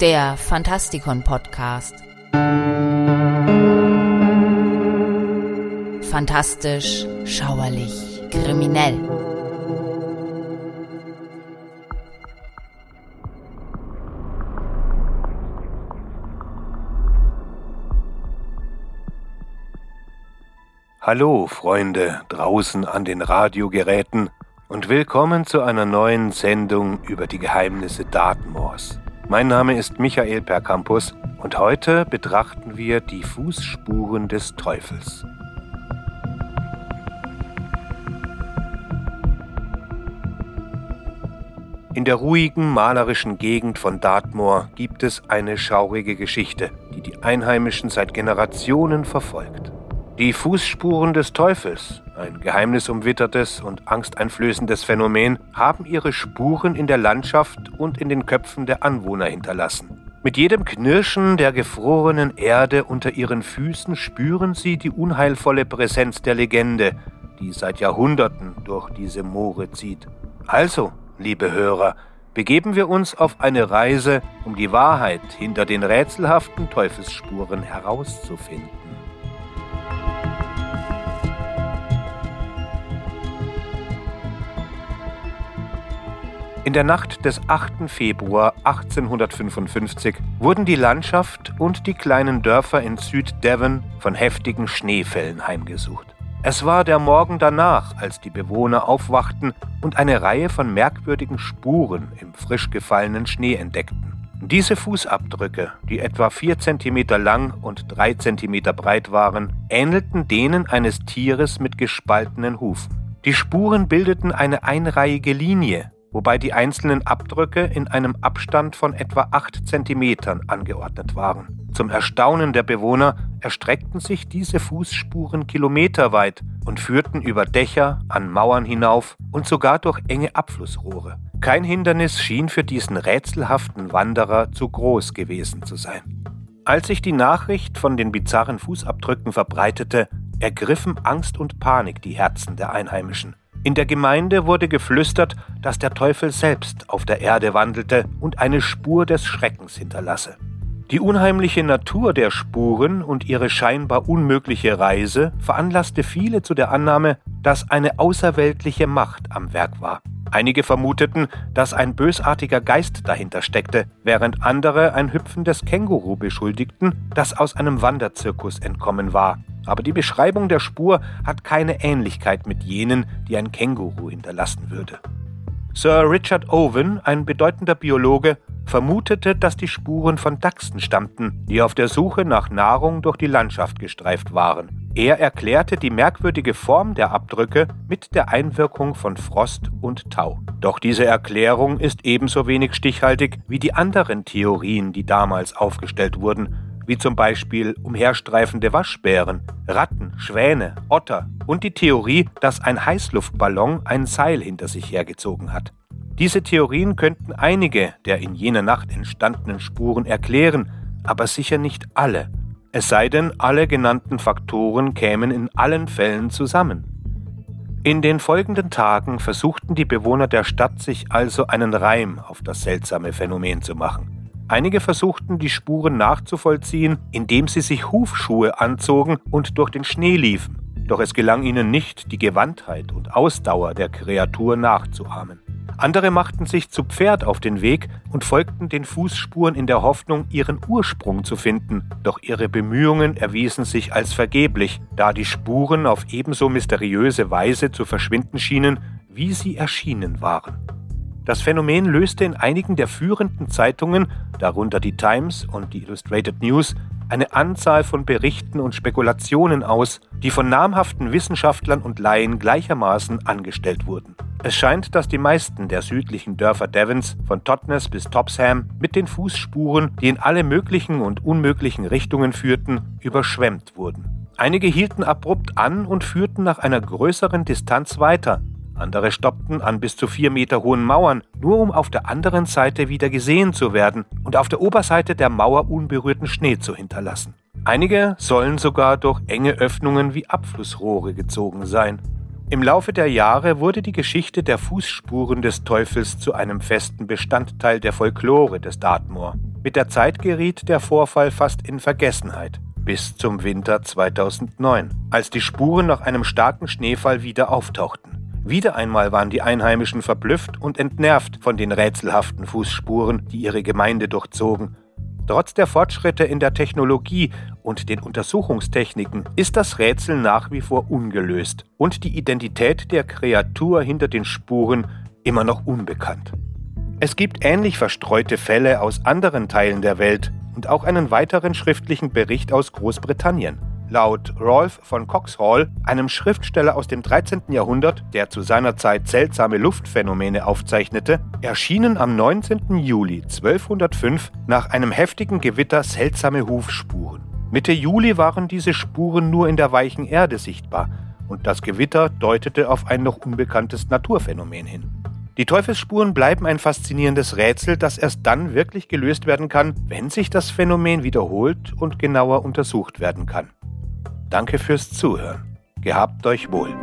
der Fantastikon Podcast. Fantastisch, schauerlich, kriminell. Hallo Freunde draußen an den Radiogeräten und willkommen zu einer neuen Sendung über die Geheimnisse Dartmoors. Mein Name ist Michael Percampus und heute betrachten wir die Fußspuren des Teufels. In der ruhigen, malerischen Gegend von Dartmoor gibt es eine schaurige Geschichte, die die Einheimischen seit Generationen verfolgt. Die Fußspuren des Teufels, ein geheimnisumwittertes und angsteinflößendes Phänomen, haben ihre Spuren in der Landschaft und in den Köpfen der Anwohner hinterlassen. Mit jedem Knirschen der gefrorenen Erde unter ihren Füßen spüren sie die unheilvolle Präsenz der Legende, die seit Jahrhunderten durch diese Moore zieht. Also, liebe Hörer, begeben wir uns auf eine Reise, um die Wahrheit hinter den rätselhaften Teufelsspuren herauszufinden. In der Nacht des 8. Februar 1855 wurden die Landschaft und die kleinen Dörfer in Süddevon von heftigen Schneefällen heimgesucht. Es war der Morgen danach, als die Bewohner aufwachten und eine Reihe von merkwürdigen Spuren im frisch gefallenen Schnee entdeckten. Diese Fußabdrücke, die etwa 4 cm lang und 3 cm breit waren, ähnelten denen eines Tieres mit gespaltenen Hufen. Die Spuren bildeten eine einreihige Linie, wobei die einzelnen Abdrücke in einem Abstand von etwa 8 cm angeordnet waren. Zum Erstaunen der Bewohner erstreckten sich diese Fußspuren kilometerweit und führten über Dächer, an Mauern hinauf und sogar durch enge Abflussrohre. Kein Hindernis schien für diesen rätselhaften Wanderer zu groß gewesen zu sein. Als sich die Nachricht von den bizarren Fußabdrücken verbreitete, ergriffen Angst und Panik die Herzen der Einheimischen. In der Gemeinde wurde geflüstert, dass der Teufel selbst auf der Erde wandelte und eine Spur des Schreckens hinterlasse. Die unheimliche Natur der Spuren und ihre scheinbar unmögliche Reise veranlasste viele zu der Annahme, dass eine außerweltliche Macht am Werk war. Einige vermuteten, dass ein bösartiger Geist dahinter steckte, während andere ein hüpfendes Känguru beschuldigten, das aus einem Wanderzirkus entkommen war aber die Beschreibung der Spur hat keine Ähnlichkeit mit jenen, die ein Känguru hinterlassen würde. Sir Richard Owen, ein bedeutender Biologe, vermutete, dass die Spuren von Dachsen stammten, die auf der Suche nach Nahrung durch die Landschaft gestreift waren. Er erklärte die merkwürdige Form der Abdrücke mit der Einwirkung von Frost und Tau. Doch diese Erklärung ist ebenso wenig stichhaltig wie die anderen Theorien, die damals aufgestellt wurden, wie zum Beispiel umherstreifende Waschbären, Ratten, Schwäne, Otter und die Theorie, dass ein Heißluftballon ein Seil hinter sich hergezogen hat. Diese Theorien könnten einige der in jener Nacht entstandenen Spuren erklären, aber sicher nicht alle, es sei denn, alle genannten Faktoren kämen in allen Fällen zusammen. In den folgenden Tagen versuchten die Bewohner der Stadt sich also einen Reim auf das seltsame Phänomen zu machen. Einige versuchten, die Spuren nachzuvollziehen, indem sie sich Hufschuhe anzogen und durch den Schnee liefen. Doch es gelang ihnen nicht, die Gewandtheit und Ausdauer der Kreatur nachzuahmen. Andere machten sich zu Pferd auf den Weg und folgten den Fußspuren in der Hoffnung, ihren Ursprung zu finden. Doch ihre Bemühungen erwiesen sich als vergeblich, da die Spuren auf ebenso mysteriöse Weise zu verschwinden schienen, wie sie erschienen waren. Das Phänomen löste in einigen der führenden Zeitungen, darunter die Times und die Illustrated News, eine Anzahl von Berichten und Spekulationen aus, die von namhaften Wissenschaftlern und Laien gleichermaßen angestellt wurden. Es scheint, dass die meisten der südlichen Dörfer Devons, von Totnes bis Topsham, mit den Fußspuren, die in alle möglichen und unmöglichen Richtungen führten, überschwemmt wurden. Einige hielten abrupt an und führten nach einer größeren Distanz weiter, andere stoppten an bis zu vier Meter hohen Mauern, nur um auf der anderen Seite wieder gesehen zu werden und auf der Oberseite der Mauer unberührten Schnee zu hinterlassen. Einige sollen sogar durch enge Öffnungen wie Abflussrohre gezogen sein. Im Laufe der Jahre wurde die Geschichte der Fußspuren des Teufels zu einem festen Bestandteil der Folklore des Dartmoor. Mit der Zeit geriet der Vorfall fast in Vergessenheit, bis zum Winter 2009, als die Spuren nach einem starken Schneefall wieder auftauchten. Wieder einmal waren die Einheimischen verblüfft und entnervt von den rätselhaften Fußspuren, die ihre Gemeinde durchzogen. Trotz der Fortschritte in der Technologie und den Untersuchungstechniken ist das Rätsel nach wie vor ungelöst und die Identität der Kreatur hinter den Spuren immer noch unbekannt. Es gibt ähnlich verstreute Fälle aus anderen Teilen der Welt und auch einen weiteren schriftlichen Bericht aus Großbritannien. Laut Rolf von Coxhall, einem Schriftsteller aus dem 13. Jahrhundert, der zu seiner Zeit seltsame Luftphänomene aufzeichnete, erschienen am 19. Juli 1205 nach einem heftigen Gewitter seltsame Hufspuren. Mitte Juli waren diese Spuren nur in der weichen Erde sichtbar und das Gewitter deutete auf ein noch unbekanntes Naturphänomen hin. Die Teufelsspuren bleiben ein faszinierendes Rätsel, das erst dann wirklich gelöst werden kann, wenn sich das Phänomen wiederholt und genauer untersucht werden kann. Danke fürs Zuhören. Gehabt euch wohl.